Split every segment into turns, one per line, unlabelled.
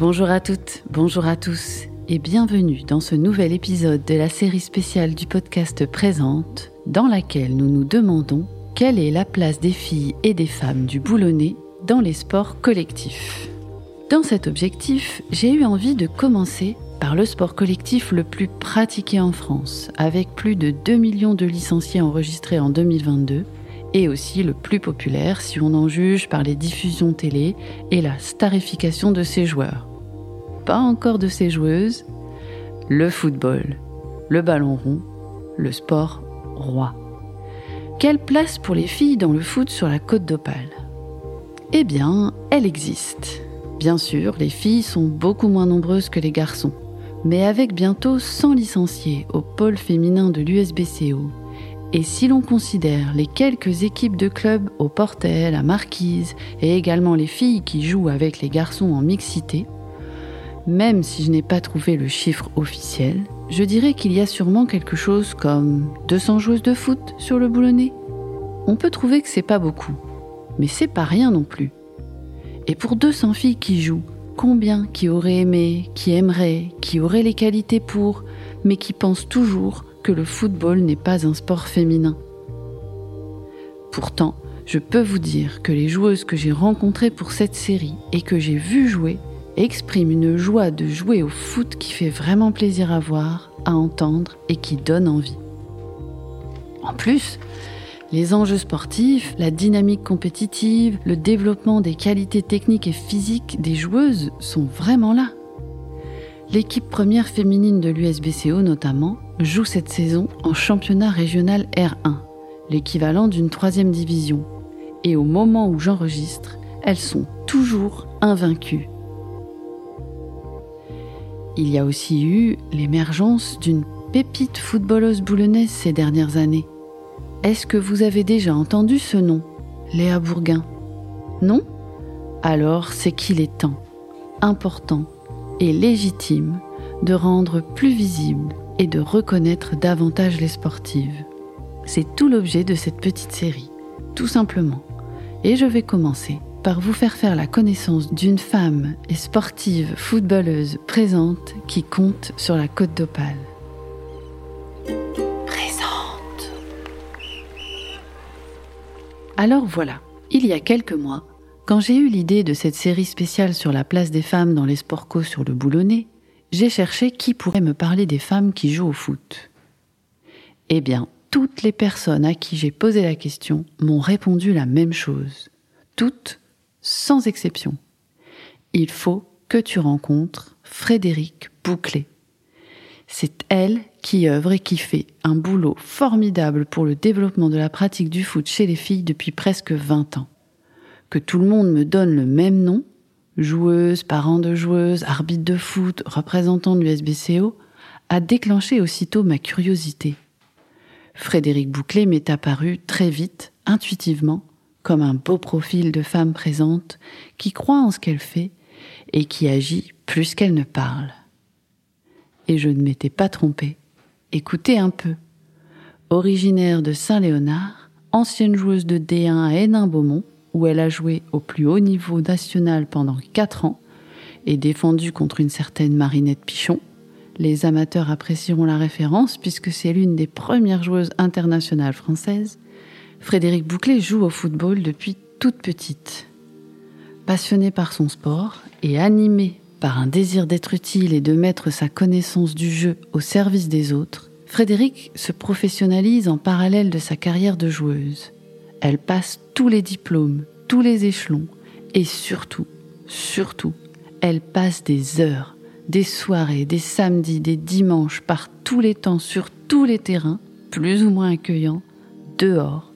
Bonjour à toutes, bonjour à tous et bienvenue dans ce nouvel épisode de la série spéciale du podcast Présente dans laquelle nous nous demandons quelle est la place des filles et des femmes du boulonnais dans les sports collectifs. Dans cet objectif, j'ai eu envie de commencer par le sport collectif le plus pratiqué en France, avec plus de 2 millions de licenciés enregistrés en 2022, et aussi le plus populaire si on en juge par les diffusions télé et la starification de ses joueurs. Encore de ses joueuses, le football, le ballon rond, le sport roi. Quelle place pour les filles dans le foot sur la côte d'Opale? Eh bien, elle existe. Bien sûr, les filles sont beaucoup moins nombreuses que les garçons, mais avec bientôt 100 licenciés au pôle féminin de l'USBCO, et si l'on considère les quelques équipes de clubs au Portel, à Marquise, et également les filles qui jouent avec les garçons en mixité, même si je n'ai pas trouvé le chiffre officiel, je dirais qu'il y a sûrement quelque chose comme 200 joueuses de foot sur le boulonnais. On peut trouver que c'est pas beaucoup, mais c'est pas rien non plus. Et pour 200 filles qui jouent, combien qui auraient aimé, qui aimeraient, qui auraient les qualités pour, mais qui pensent toujours que le football n'est pas un sport féminin Pourtant, je peux vous dire que les joueuses que j'ai rencontrées pour cette série et que j'ai vues jouer exprime une joie de jouer au foot qui fait vraiment plaisir à voir, à entendre et qui donne envie. En plus, les enjeux sportifs, la dynamique compétitive, le développement des qualités techniques et physiques des joueuses sont vraiment là. L'équipe première féminine de l'USBCO notamment joue cette saison en championnat régional R1, l'équivalent d'une troisième division. Et au moment où j'enregistre, elles sont toujours invaincues il y a aussi eu l'émergence d'une pépite footballeuse boulonnaise ces dernières années. Est-ce que vous avez déjà entendu ce nom, Léa Bourguin? Non? Alors c'est qu'il est temps, important et légitime de rendre plus visible et de reconnaître davantage les sportives. C'est tout l'objet de cette petite série, tout simplement. Et je vais commencer par vous faire faire la connaissance d'une femme et sportive footballeuse présente qui compte sur la côte d'Opale. Présente. Alors voilà, il y a quelques mois, quand j'ai eu l'idée de cette série spéciale sur la place des femmes dans les sports co sur le boulonnais, j'ai cherché qui pourrait me parler des femmes qui jouent au foot. Eh bien, toutes les personnes à qui j'ai posé la question m'ont répondu la même chose. Toutes sans exception. Il faut que tu rencontres Frédéric Bouclé. C'est elle qui œuvre et qui fait un boulot formidable pour le développement de la pratique du foot chez les filles depuis presque 20 ans. Que tout le monde me donne le même nom, joueuse, parent de joueuse, arbitre de foot, représentant de l'USBCO, a déclenché aussitôt ma curiosité. Frédéric Bouclé m'est apparu très vite, intuitivement, comme un beau profil de femme présente qui croit en ce qu'elle fait et qui agit plus qu'elle ne parle. Et je ne m'étais pas trompée. Écoutez un peu. Originaire de Saint-Léonard, ancienne joueuse de D1 à Hénin-Beaumont, où elle a joué au plus haut niveau national pendant quatre ans et défendu contre une certaine Marinette Pichon, les amateurs apprécieront la référence puisque c'est l'une des premières joueuses internationales françaises Frédéric Bouclé joue au football depuis toute petite. Passionné par son sport et animé par un désir d'être utile et de mettre sa connaissance du jeu au service des autres, Frédéric se professionnalise en parallèle de sa carrière de joueuse. Elle passe tous les diplômes, tous les échelons et surtout, surtout, elle passe des heures, des soirées, des samedis, des dimanches par tous les temps sur tous les terrains, plus ou moins accueillants, dehors,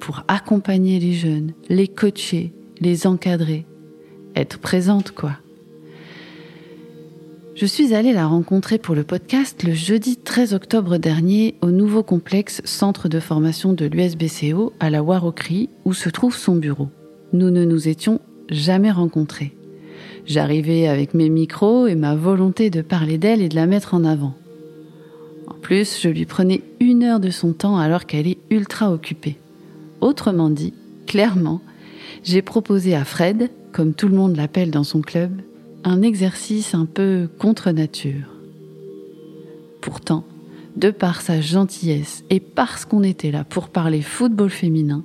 pour accompagner les jeunes, les coacher, les encadrer, être présente quoi. Je suis allée la rencontrer pour le podcast le jeudi 13 octobre dernier au nouveau complexe centre de formation de l'USBCO à la Warocry où se trouve son bureau. Nous ne nous étions jamais rencontrés. J'arrivais avec mes micros et ma volonté de parler d'elle et de la mettre en avant. En plus, je lui prenais une heure de son temps alors qu'elle est ultra occupée. Autrement dit, clairement, j'ai proposé à Fred, comme tout le monde l'appelle dans son club, un exercice un peu contre nature. Pourtant, de par sa gentillesse et parce qu'on était là pour parler football féminin,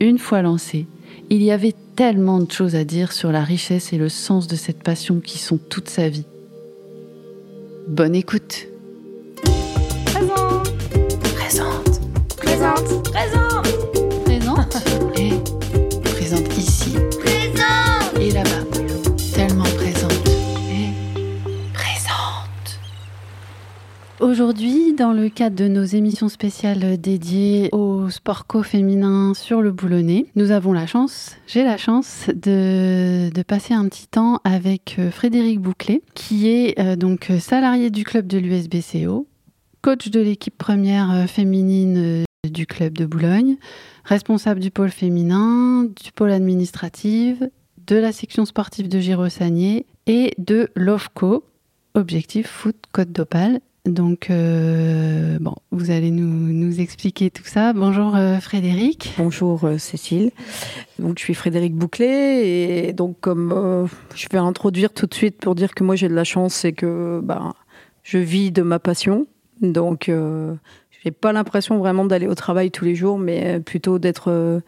une fois lancé, il y avait tellement de choses à dire sur la richesse et le sens de cette passion qui sont toute sa vie. Bonne écoute.
Présente.
Présente.
Présente. Présente.
Présente. Aujourd'hui, dans le cadre de nos émissions spéciales dédiées au sport co-féminin sur le boulonnais, nous avons la chance, j'ai la chance de, passer un petit temps avec euh, Frédéric Bouclet, qui est euh, donc salarié du club de l'USBCO, coach de l'équipe première euh, féminine du club de Boulogne, responsable du pôle féminin, du pôle administratif, de la section sportive de Girosagné et de l'OFCO, Objectif Foot Côte d'Opale. Donc, euh, bon, vous allez nous, expliquer tout ça. Bonjour euh, Frédéric.
Bonjour euh, Cécile. Donc, je suis Frédéric Bouclet et donc comme je vais introduire tout de suite pour dire que moi j'ai de la chance, c'est que ben, je vis de ma passion. Donc, euh, j'ai pas l'impression vraiment d'aller au travail tous les jours, mais plutôt d'être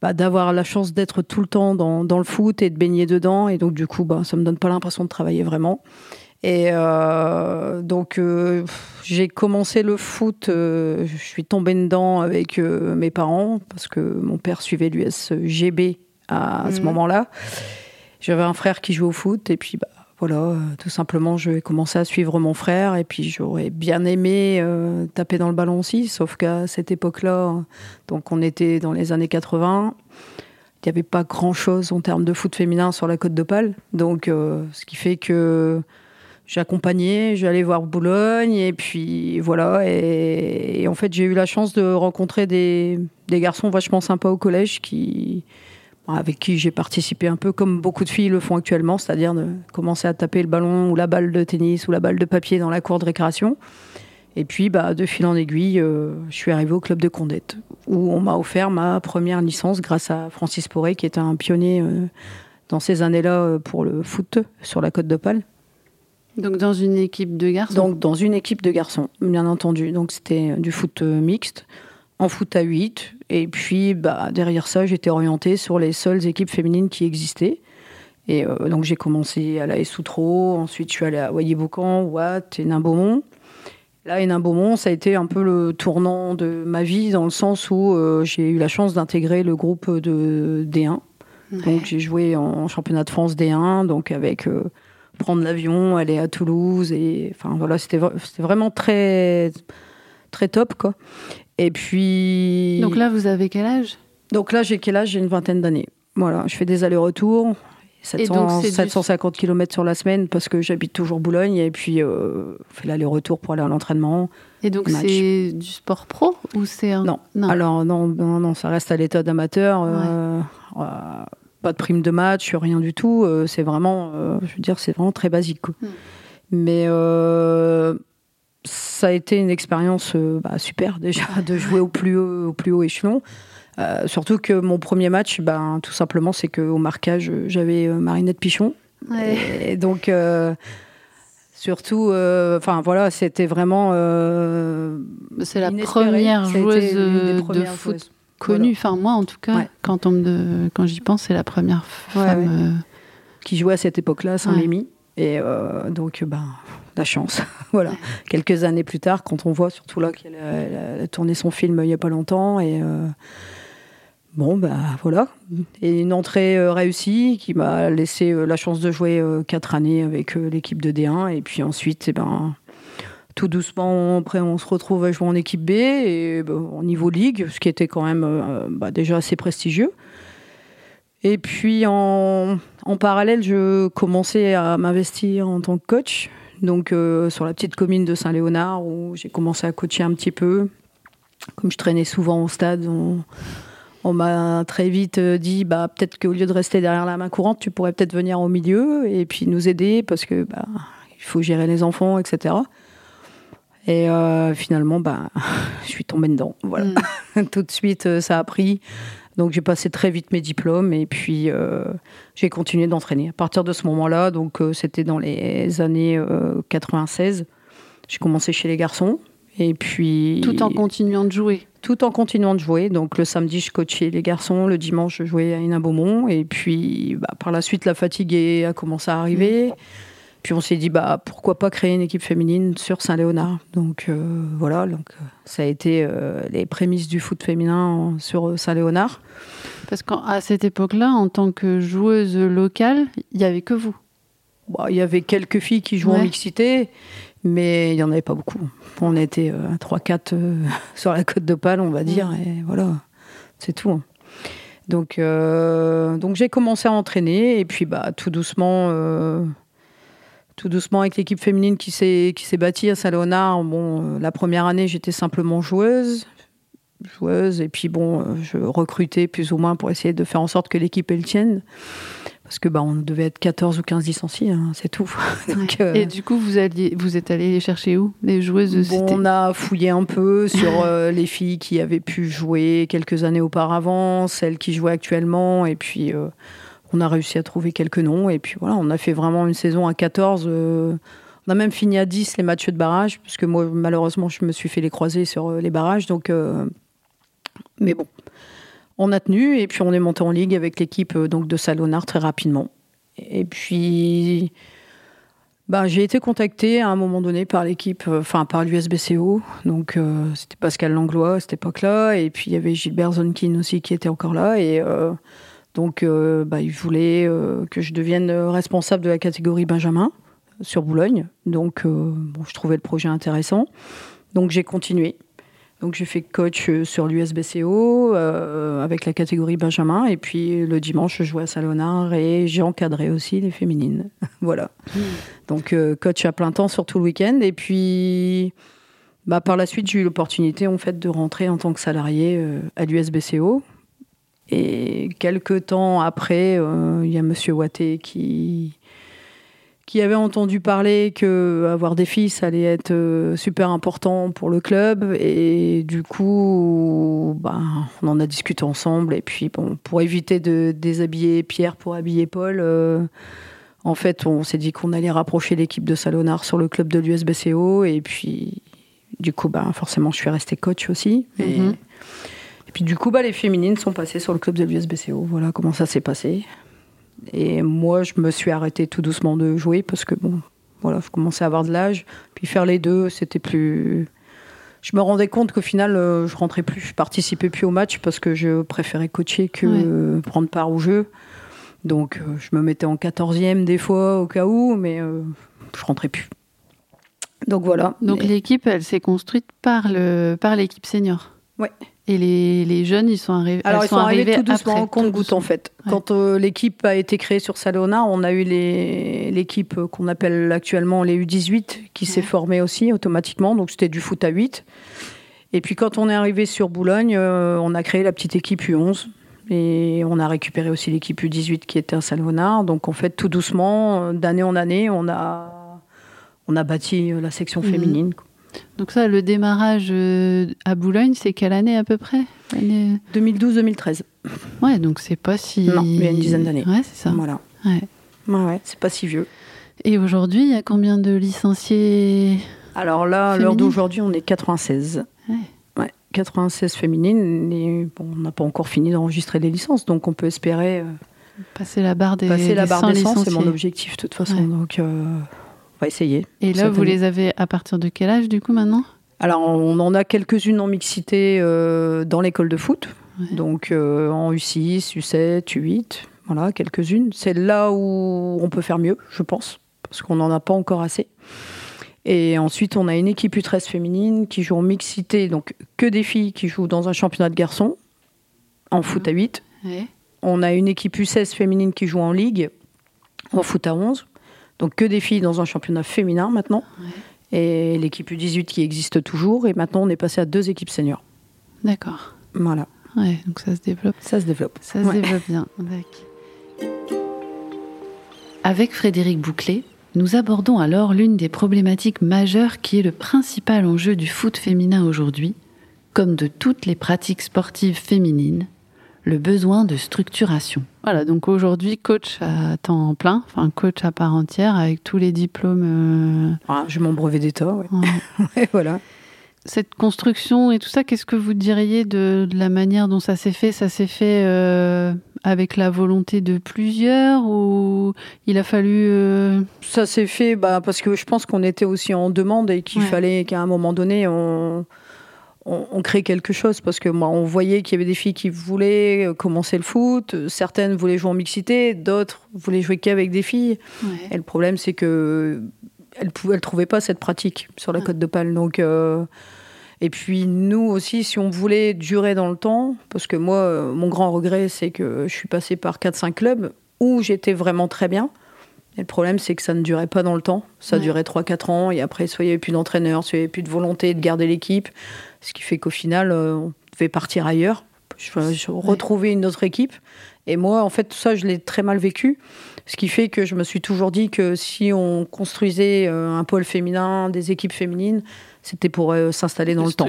bah, d'avoir la chance d'être tout le temps dans, le foot et de baigner dedans. Et donc, du coup, bah, ça me donne pas l'impression de travailler vraiment. Et euh, donc, euh, j'ai commencé le foot, euh, je suis tombée dedans avec mes parents, parce que mon père suivait l'USGB à, à, ce mmh. moment-là. J'avais un frère qui jouait au foot, et puis bah, voilà, tout simplement, je vais commencer à suivre mon frère, et puis j'aurais bien aimé taper dans le ballon aussi, sauf qu'à cette époque-là, donc on était dans les années 80 il n'y avait pas grand chose en termes de foot féminin sur la côte d'Opale. Donc, ce qui fait que j'accompagnais, j'allais voir Boulogne, et puis voilà. Et, en fait, j'ai eu la chance de rencontrer des, garçons vachement sympas au collège qui, avec qui j'ai participé un peu comme beaucoup de filles le font actuellement, c'est-à-dire de commencer à taper le ballon ou la balle de tennis ou la balle de papier dans la cour de récréation. Et puis, bah, de fil en aiguille, euh, je suis arrivée au club de Condette, où on m'a offert ma première licence grâce à Francis Poré, qui était un pionnier euh, dans ces années-là euh, pour le foot sur la côte d'Opale.
Donc dans une équipe de garçons?
Donc dans une équipe de garçons, bien entendu. Donc c'était du foot mixte, en foot à 8. Et puis bah, derrière ça, j'étais orientée sur les seules équipes féminines qui existaient. Et euh, donc j'ai commencé à la Soutreau, ensuite je suis allée à Wayé-Boucan, Watt et Nain-Beaumont. Là, Hénin-Beaumont, ça a été un peu le tournant de ma vie dans le sens où euh, j'ai eu la chance d'intégrer le groupe de D1. Ouais. Donc j'ai joué en championnat de France D1, donc avec euh, prendre l'avion, aller à Toulouse et enfin voilà, c'était c'était vraiment très très top quoi. Et puis
Donc là, vous avez quel âge?
Donc là, j'ai quel âge? J'ai une vingtaine d'années. Voilà, je fais des allers-retours. 700, 750 du... km sur la semaine parce que j'habite toujours Boulogne et puis euh, on fait l'aller-retour pour aller à l'entraînement.
Et donc c'est du sport pro ou c'est un...
non. non. Alors non, non, non, ça reste à l'état d'amateur. Ouais. Euh, euh, pas de prime de match, rien du tout. Euh, c'est vraiment, je veux dire, c'est vraiment très basique. Quoi. Mm. Mais euh, ça a été une expérience bah, super déjà de jouer au plus haut, au plus haut échelon. Euh, surtout que mon premier match, ben, tout simplement, c'est qu'au marquage, j'avais euh, Marinette Pichon.
Ouais.
Et donc, euh, surtout, enfin voilà, c'était vraiment.
c'est la première joueuse de foot connue. Enfin, moi, en tout cas, ouais. quand, on me, quand j'y pense, c'est la première femme.
Ouais, Qui jouait à cette époque-là à Saint-Lémy. Et donc, ben, la chance. voilà. Quelques années plus tard, quand on voit surtout là qu'elle a, tourné son film il n'y a pas longtemps et. Bon, bah voilà. Et une entrée euh, réussie qui m'a laissé euh, la chance de jouer euh, quatre années avec euh, l'équipe de D1. Et puis ensuite, eh ben, tout doucement, après, on se retrouve à jouer en équipe B et bah, au niveau ligue, ce qui était quand même euh, bah, déjà assez prestigieux. Et puis en, en parallèle, je commençais à m'investir en tant que coach. Donc euh, sur la petite commune de Saint-Léonard où j'ai commencé à coacher un petit peu. Comme je traînais souvent au stade, on, m'a très vite dit bah, peut-être qu'au lieu de rester derrière la main courante, tu pourrais peut-être venir au milieu et puis nous aider parce que bah, il faut gérer les enfants, etc. Et euh, finalement, bah, je suis tombée dedans. Voilà. Mm. Tout de suite, ça a pris. Donc j'ai passé très vite mes diplômes et puis euh, j'ai continué d'entraîner. À partir de ce moment-là, donc euh, c'était dans les années 96, j'ai commencé chez les garçons. Et puis.
Tout en continuant de jouer.
Tout en continuant de jouer. Donc le samedi, je coachais les garçons. Le dimanche, je jouais à Hénin Beaumont. Et puis bah, par la suite, la fatigue a commencé à arriver. Puis on s'est dit, bah, pourquoi pas créer une équipe féminine sur Saint-Léonard. Donc euh, voilà, donc, euh, ça a été euh, les prémices du foot féminin sur Saint-Léonard.
Parce qu'à cette époque-là, en tant que joueuse locale, il n'y avait que vous
bah, Il y avait quelques filles qui jouaient en mixité, mais il n'y en avait pas beaucoup. On était à 3-4 sur la côte d'Opale, on va dire, et voilà, c'est tout. Hein. Donc, donc j'ai commencé à entraîner, et puis bah, tout doucement tout doucement avec l'équipe féminine qui s'est qui s'est bâtie à Saint-Léonard. Bon, euh, la première année, j'étais simplement joueuse, joueuse, et puis bon, euh, je recrutais plus ou moins pour essayer de faire en sorte que l'équipe elle tienne. Parce que bah, on devait être 14 ou 15 licenciés, hein, c'est tout.
Euh, et du coup, vous, alliez, vous êtes allé les chercher où? Les joueuses
bon, On a fouillé un peu sur les filles qui avaient pu jouer quelques années auparavant, celles qui jouaient actuellement, et puis on a réussi à trouver quelques noms. Et puis voilà, on a fait vraiment une saison à 14. Euh, on a même fini à 10 les matchs de barrage, puisque moi, malheureusement, je me suis fait les croiser sur euh, les barrages. Donc, euh, mais bon, on a tenu. Et puis, on est monté en ligue avec l'équipe donc de Salonard très rapidement. Et puis. Ben, j'ai été contacté à un moment donné par l'équipe, enfin par l'USBCO. Donc c'était Pascal Langlois à cette époque-là, et puis il y avait Gilbert Zonkin aussi qui était encore là. Et donc, euh, bah, il voulait euh, que je devienne responsable de la catégorie Benjamin sur Boulogne. Donc, euh, je trouvais le projet intéressant. Donc, j'ai continué. Donc, j'ai fait coach sur l'USBCO avec la catégorie Benjamin. Et puis, le dimanche, je jouais à Salonard et j'ai encadré aussi les féminines. voilà. Hmm. Donc, coach à plein temps sur tout le week-end. Et puis. Bah, par la suite, j'ai eu l'opportunité en fait de rentrer en tant que salarié à l'USBCO et quelques temps après, euh, il y a Monsieur Watté qui, qui avait entendu parler que avoir des fils allait être euh, super important pour le club. Et du coup, ben, on en a discuté ensemble. Et puis, bon, pour éviter de déshabiller Pierre pour habiller Paul, euh, en fait, on s'est dit qu'on allait rapprocher l'équipe de Salonard sur le club de l'USBCO. Et puis, du coup, ben, forcément, je suis restée coach aussi. Mm-hmm. Puis du coup, bah, les féminines sont passées sur le club de l'USBCO. Voilà comment ça s'est passé. Et moi, je me suis arrêtée tout doucement de jouer parce que bon, voilà, je commençais à avoir de l'âge. Puis faire les deux, c'était plus. Je me rendais compte qu'au final, euh, je rentrais plus, je participais plus au match parce que je préférais coacher que prendre part au jeu. Donc, euh, je me mettais en 14e des fois au cas où, mais euh, je rentrais plus. Donc voilà.
Donc l'équipe, elle s'est construite par le par l'équipe senior.
Ouais.
Et les, les, jeunes, ils sont arrivés.
Alors ils sont, arrivés, tout doucement,
après,
compte-goutte en fait. Quand euh, l'équipe a été créée sur Salona, on a eu l'équipe qu'on appelle actuellement les U18 qui s'est formée aussi automatiquement. Donc c'était du foot à 8. Et puis quand on est arrivé sur Boulogne, euh, on a créé la petite équipe U11. Et on a récupéré aussi l'équipe U18 qui était à Salonard. Donc en fait, tout doucement, d'année en année, on a, on a bâti la section mhm. féminine.
Donc ça, le démarrage euh, à Boulogne, c'est quelle année à peu près?
2012-2013.
Ouais, donc c'est pas si...
Non, il y a une dizaine d'années.
Ouais, c'est ça.
Voilà. Ouais. Ouais, ouais c'est pas si vieux.
Et aujourd'hui, il y a combien de licenciés
Alors là, à l'heure d'aujourd'hui, on est 96. Ouais. ouais 96 féminines. Et bon, on n'a pas encore fini d'enregistrer les licences, donc on peut espérer... Euh,
passer la barre des
Passer la barre
des 100,
c'est mon objectif de toute façon. Donc... Euh, on va essayer.
Et là, vous les avez à partir de quel âge, du coup, maintenant?
Alors, on en a quelques-unes en mixité euh, dans l'école de foot. Donc, euh, en U6, U7, U8, voilà, quelques-unes. C'est là où on peut faire mieux, je pense, parce qu'on n'en a pas encore assez. Et ensuite, on a une équipe U13 féminine qui joue en mixité, donc que des filles qui jouent dans un championnat de garçons, en foot à 8. On a une équipe U16 féminine qui joue en ligue, en foot à 11. Donc que des filles dans un championnat féminin maintenant. Et l'équipe U18 qui existe toujours. Et maintenant, on est passé à deux équipes seniors.
D'accord.
Voilà.
Ouais, donc ça se développe.
Ça se développe.
Ça se développe bien. Avec Frédéric Bouclé, nous abordons alors l'une des problématiques majeures qui est le principal enjeu du foot féminin aujourd'hui, comme de toutes les pratiques sportives féminines, le besoin de structuration. Voilà, donc aujourd'hui, coach à temps plein, enfin coach à part entière avec tous les diplômes. euh,
Ah, J'ai mon brevet d'état, ouais.
ouais.
Ouais, voilà.
Cette construction et tout ça, qu'est-ce que vous diriez de, de la manière dont ça s'est fait? Ça s'est fait euh, avec la volonté de plusieurs ou il a fallu... euh,
Ça s'est fait bah, parce que je pense qu'on était aussi en demande et qu'il
Ouais.
fallait qu'à un moment donné, on, on, on crée quelque chose. Parce que moi, on voyait qu'il y avait des filles qui voulaient euh, commencer le foot, certaines voulaient jouer en mixité, d'autres voulaient jouer qu'avec des filles. Et le problème, c'est que elle pouvait, elle trouvait pas cette pratique sur la
Ouais.
côte d'Opale. Donc, euh, et puis nous aussi, si on voulait durer dans le temps, parce que moi, euh, mon grand regret, c'est que je suis passée par 4-5 clubs où j'étais vraiment très bien. Et le problème, c'est que ça ne durait pas dans le temps. Ça
Ouais.
durait 3-4 ans, et après, soit il n'y avait plus d'entraîneur, soit il n'y avait plus de volonté de garder l'équipe. Ce qui fait qu'au final, euh, on devait partir ailleurs. Retrouver une autre équipe. Et moi, en fait, tout ça, je l'ai très mal vécu. Ce qui fait que je me suis toujours dit que si on construisait euh, un pôle féminin, des équipes féminines, c'était pour euh, s'installer dans le temps.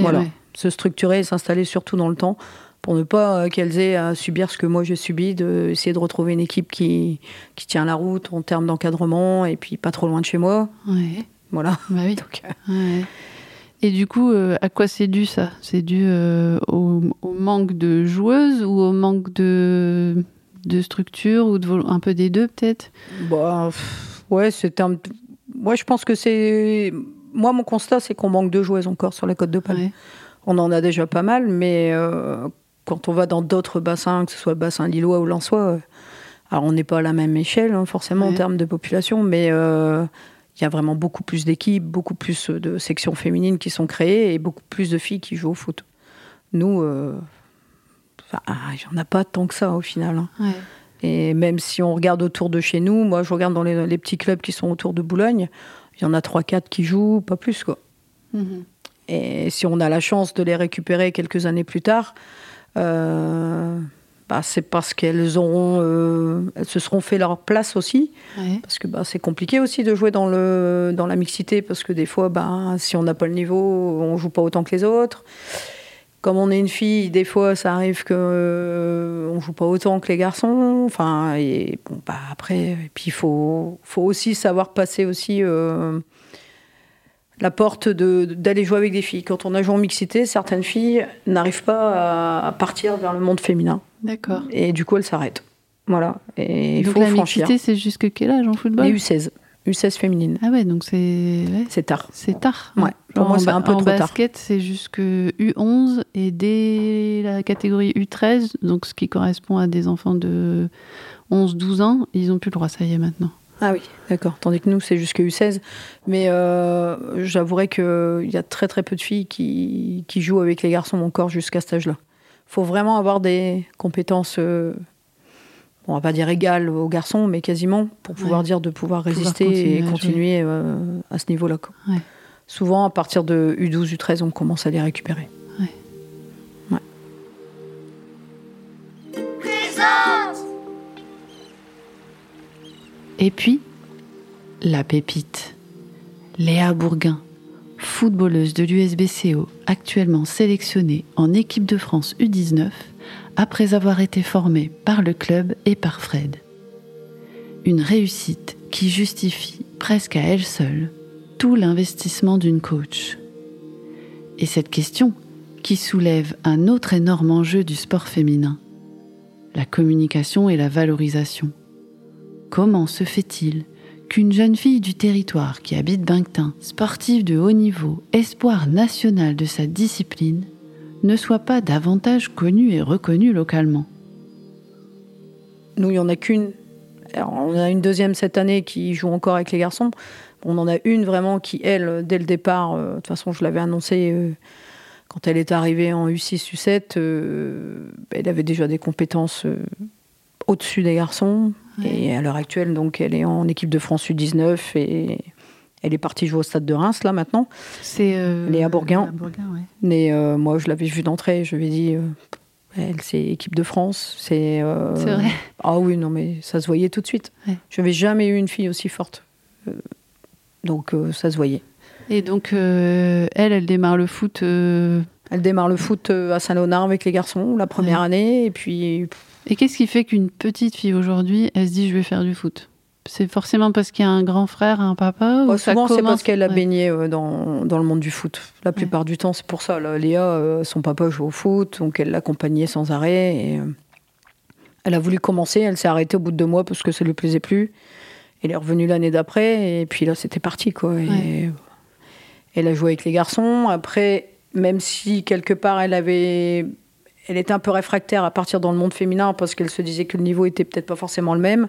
Voilà.
ouais.
Se structurer et s'installer surtout dans le temps pour ne pas qu'elles aient à subir ce que moi j'ai subi, de essayer de retrouver une équipe qui, qui tient la route en termes d'encadrement et puis pas trop loin de chez moi.
Ouais.
Voilà.
Bah oui.
Donc,
Ouais. Et du coup, euh, à quoi c'est dû ça? C'est dû euh, au, au manque de joueuses ou au manque de, de structure ou de un peu des deux peut-être?
Bah, ouais, c'est un. Moi, je pense que c'est. Moi, mon constat, c'est qu'on manque de joueuses encore sur la côte de
Ouais.
On en a déjà pas mal, mais euh, quand on va dans d'autres bassins, que ce soit le bassin lillois ou lensois, euh, alors on n'est pas à la même échelle, hein, forcément, en
Ouais.
termes de population, mais il y a vraiment beaucoup plus d'équipes, beaucoup plus de sections féminines qui sont créées et beaucoup plus de filles qui jouent au foot. Nous, euh, enfin, ah, il n'y en a pas tant que ça au final. hein.
Ouais.
Et même si on regarde autour de chez nous, moi je regarde dans les, les petits clubs qui sont autour de Boulogne, il y en a 3-4 qui jouent, pas plus quoi.
Mhm.
Et si on a la chance de les récupérer quelques années plus tard, euh, bah, c'est parce qu'elles auront, euh, elles se seront fait leur place aussi.
Ouais.
Parce que bah, c'est compliqué aussi de jouer dans, le, dans la mixité, parce que des fois, bah, si on n'a pas le niveau, on joue pas autant que les autres. Comme on est une fille, des fois, ça arrive que euh, on joue pas autant que les garçons. Enfin, et bon, bah, après, et puis il faut, faut aussi savoir passer aussi euh, la porte d'aller jouer avec des filles. Quand on a joué en mixité, certaines filles n'arrivent pas à, à partir vers le monde féminin,
D'accord.
et du coup, elles s'arrêtent. Voilà, et il faut
la
franchir.
c'est jusque quel âge en football
Les U16, U16 féminine,
Ah ouais, donc c'est ouais,
c'est tard.
c'est tard.
Ouais, pour moi,
en
c'est un peu
en
trop tard.
basket, c'est jusque U11 et dès la catégorie U13, donc ce qui correspond à des enfants de 11-12 ans, ils ont plus le droit, ça y est maintenant.
Ah oui, d'accord. Tandis que nous, c'est jusqu'à U16. Mais euh, j'avouerais qu'il y a très très peu de filles qui, qui jouent avec les garçons encore jusqu'à cet âge-là. Il faut vraiment avoir des compétences, euh, on va pas dire égales aux garçons, mais quasiment, pour pouvoir
Ouais.
dire de pouvoir
Pouvoir
résister
continuer
et
à
continuer euh, à ce niveau-là.
Ouais.
Souvent, à partir de U12, U13, on commence à les récupérer.
Et puis, la pépite. Léa Bourguin, footballeuse de l'USBCO, actuellement sélectionnée en équipe de France U19 après avoir été formée par le club et par Fred. Une réussite qui justifie presque à elle seule tout l'investissement d'une coach. Et cette question qui soulève un autre énorme enjeu du sport féminin, la communication et la valorisation. Comment se fait-il qu'une jeune fille du territoire qui habite Binctin, sportive de haut niveau, espoir national de sa discipline, ne soit pas davantage connue et reconnue localement
Nous, il n'y en a qu'une. On a une deuxième cette année qui joue encore avec les garçons. On en a une vraiment qui, elle, dès le départ, euh, de toute façon, je l'avais annoncé euh, quand elle est arrivée en U6, U7, euh, elle avait déjà des compétences au-dessus des garçons.
Ouais.
Et à l'heure actuelle, donc, elle est en équipe de France U19 et elle est partie jouer au stade de Reims, là, maintenant.
C'est euh,
Bourguin,
ouais.
Mais euh, moi, je l'avais vue d'entrée, je lui ai dit, euh, elle, c'est équipe de France. C'est euh,
C'est vrai.
Ah oui, non, mais ça se voyait tout de suite.
Ouais.
Je n'avais jamais eu une fille aussi forte. Donc, ça se voyait.
Et donc, elle, elle démarre le foot
Elle démarre le foot à Saint-Léonard avec les garçons la première
Ouais.
année, et puis
Et qu'est-ce qui fait qu'une petite fille aujourd'hui, elle se dit je vais faire du foot? C'est forcément parce qu'il y a un grand frère, un papa ou
Bah, souvent, c'est
commence-
parce qu'elle a
Ouais.
baigné euh, dans, dans le monde du foot. La plupart du temps, c'est pour ça. Là, Léa, euh, son papa joue au foot, donc elle l'accompagnait sans arrêt. Et, euh, elle a voulu commencer, elle s'est arrêtée au bout de deux mois parce que ça lui plaisait plus. Elle est revenue l'année d'après, et puis là, c'était parti. Quoi. Et. Elle a joué avec les garçons. Après, même si quelque part, elle avait. Elle était un peu réfractaire à partir dans le monde féminin parce qu'elle se disait que le niveau était peut-être pas forcément le même.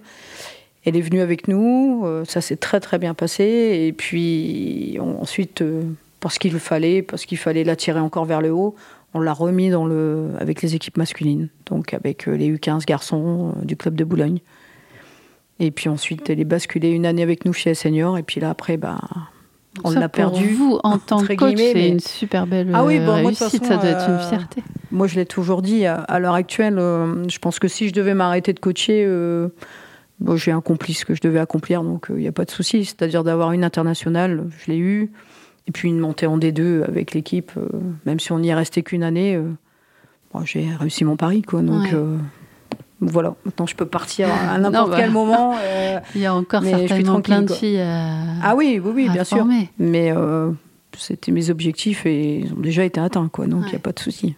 Elle est venue avec nous, euh, ça s'est très très bien passé. Et puis ensuite, euh, parce qu'il fallait, parce qu'il fallait l'attirer encore vers le haut, on l'a remis dans le, avec les équipes masculines, donc avec euh, les U15 garçons du club de Boulogne. Et puis ensuite, elle est basculée une année avec nous chez les seniors. Et puis là, après, bah, on l'a
pour
perdu.
Vous, en tant que coach, c'est
mais-
une super belle
Ah oui,
euh,
bon, moi,
réussite.
toute façon,
ça doit être une
euh,
fierté.
Moi, je l'ai toujours dit, à, à l'heure actuelle, euh, je pense que si je devais m'arrêter de coacher, euh, bon, j'ai accompli ce que je devais accomplir, donc il n'y a pas de souci. C'est-à-dire d'avoir une internationale, je l'ai eu, et puis une montée en D2 avec l'équipe, même si on n'y est resté qu'une année, bon, j'ai réussi mon pari, quoi. Donc
Ouais.
Euh, voilà, maintenant je peux partir à n'importe
bah.
quel moment. euh,
Il y a encore
mais
certainement plein de filles à,
Ah oui, oui, oui, bien sûr. Mais euh, c'était mes objectifs et ils ont déjà été atteints, quoi. Donc il n'y a pas de souci.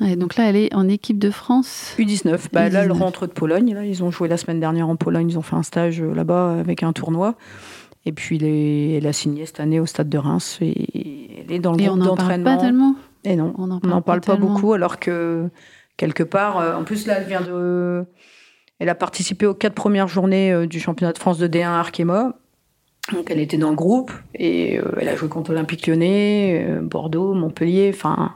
Ouais, donc là, elle est en équipe de France.
U19, bah, là, elle
U19.
rentre de Pologne. Là, ils ont joué la semaine dernière en Pologne. Ils ont fait un stage euh, là-bas avec un tournoi. Et puis, elle, est- elle a signé cette année au stade de Reims. Et elle est dans le
Et on
groupe
n'en parle
d'entraînement.
pas tellement.
Et non,
On n'en
on
parle,
pas,
tellement.
beaucoup. Alors que, quelque part, euh, en plus, là, elle vient de. Elle a participé aux quatre premières journées euh, du championnat de France de D1 à Arkema. Donc, elle était dans le groupe. Et euh, elle a joué contre Olympique Lyonnais, euh, Bordeaux, Montpellier. Enfin,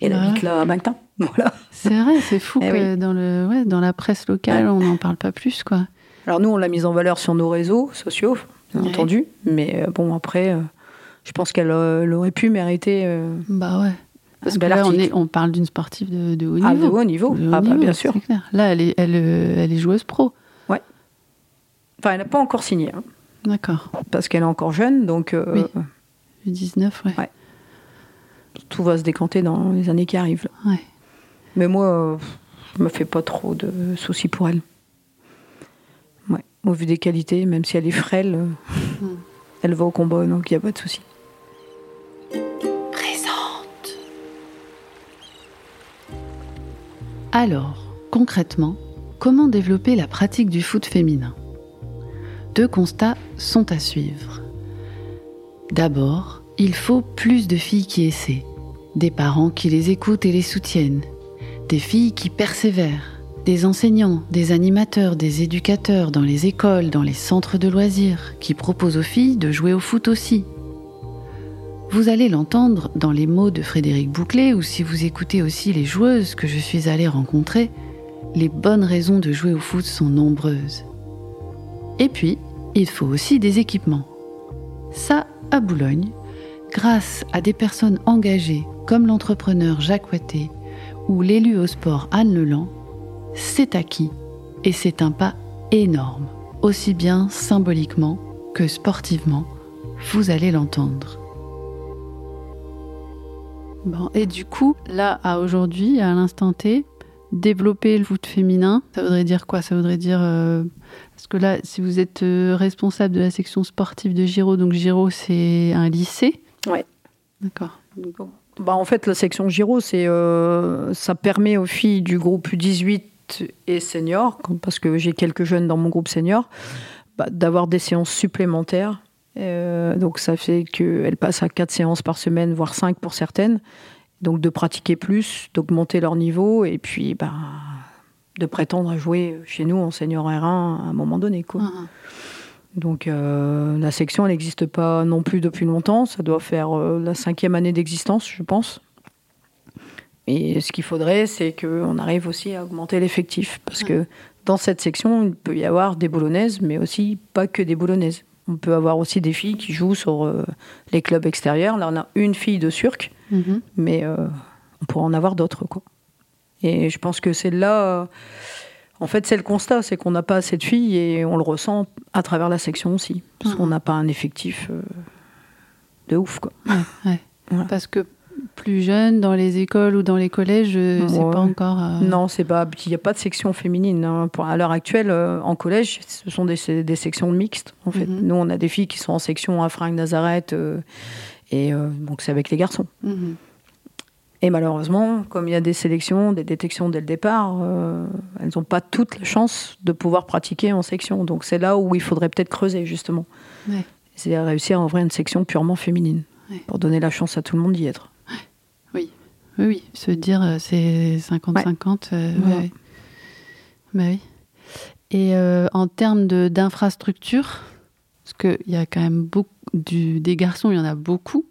elle
Ouais.
habite là à Magnin. Voilà.
C'est vrai, c'est fou
Eh
que dans, le, ouais, dans la presse locale, on n'en parle pas plus. quoi.
Alors nous, on l'a mise en valeur sur nos réseaux sociaux, bien entendu. Mais euh, bon, après, je pense qu'elle elle aurait pu mériter
Bah ouais. Parce
un
que
bel
là, on,
article.
est, on parle d'une sportive de, de haut
Ah,
niveau.
de haut niveau.
De haut
Ah bah,
niveau,
bien sûr.
clair. Là, elle est, elle, euh, elle est joueuse pro.
Enfin, elle n'a pas encore signé, hein,
D'accord.
parce qu'elle est encore jeune, donc euh,
Oui. Le 19, ouais.
Ouais. tout va se décanter dans les années qui arrivent. là.
Ouais.
Mais moi, euh, je me fais pas trop de soucis pour elle. Ouais. Au vu des qualités, même si elle est frêle, euh,
Mm.
elle va au combat, donc il n'y a pas de souci.
Alors, concrètement, comment développer la pratique du foot féminin? Deux constats sont à suivre. D'abord, il faut plus de filles qui essaient, des parents qui les écoutent et les soutiennent, des filles qui persévèrent, des enseignants, des animateurs, des éducateurs dans les écoles, dans les centres de loisirs, qui proposent aux filles de jouer au foot aussi, vous allez l'entendre dans les mots de Frédéric Bouclé ou si vous écoutez aussi les joueuses que je suis allée rencontrer, les bonnes raisons de jouer au foot sont nombreuses. Et puis, il faut aussi des équipements. Ça, à Boulogne, grâce à des personnes engagées comme l'entrepreneur Jacques Watté ou l'élu au sport Anne Leland, c'est acquis et c'est un pas énorme, aussi bien symboliquement que sportivement, vous allez l'entendre. Bon, et du coup, là, à aujourd'hui, à l'instant T, développer le foot féminin, ça voudrait dire quoi? Ça voudrait dire. euh, parce que là, si vous êtes euh, responsable de la section sportive de Giro, donc Giro, c'est un lycée
Ouais.
D'accord.
Bah, en fait, la section Giro, c'est, euh, ça permet aux filles du groupe U18 et senior, parce que j'ai quelques jeunes dans mon groupe senior, bah, d'avoir des séances supplémentaires. Euh, donc ça fait qu'elles passent à 4 séances par semaine, voire 5 pour certaines. Donc de pratiquer plus, d'augmenter leur niveau, et puis bah, de prétendre à jouer chez nous en senior R1 à un moment donné. Quoi.
Ah,
Donc euh, la section, elle n'existe pas non plus depuis longtemps. Ça doit faire euh, la cinquième année d'existence, je pense. Et ce qu'il faudrait, c'est qu'on arrive aussi à augmenter l'effectif. Parce que dans cette section, il peut y avoir des boulonnaises, mais aussi pas que des boulonnaises. On peut avoir aussi des filles qui jouent sur euh, les clubs extérieurs. Là, on a une fille de Surc,
mhm.
mais euh, on pourrait en avoir d'autres. quoi. Et je pense que c'est là. euh, en fait, c'est le constat, c'est qu'on n'a pas assez de filles et on le ressent à travers la section aussi. Parce
Mhm.
qu'on n'a pas un effectif de ouf. Quoi.
Ouais, ouais.
Voilà.
Parce que
plus jeunes, dans les écoles ou dans les collèges, euh, c'est
Ouais.
pas encore. euh,
Non, c'est pas. Il n'y a pas de section féminine. hein. Pour- à l'heure actuelle, euh, en collège, ce sont des, des sections mixtes. En fait,
Mhm.
nous, on a des filles qui sont en section à Franck Nazareth, euh, et donc c'est avec les garçons.
mhm.
Et malheureusement, comme il y a des sélections, des détections dès le départ, euh, elles n'ont pas toute la chance de pouvoir pratiquer en section. Donc c'est là où il faudrait peut-être creuser justement.
Ouais.
C'est réussir à ouvrir une section purement féminine
Ouais.
pour donner la chance à tout le monde d'y être.
Oui, oui, se dire euh, c'est 50-50. euh,
Ouais.
ouais, ouais. Bah oui. Et euh, en termes de- d'infrastructure, parce qu'il y a quand même beaucoup, du, des garçons, il y en a beaucoup.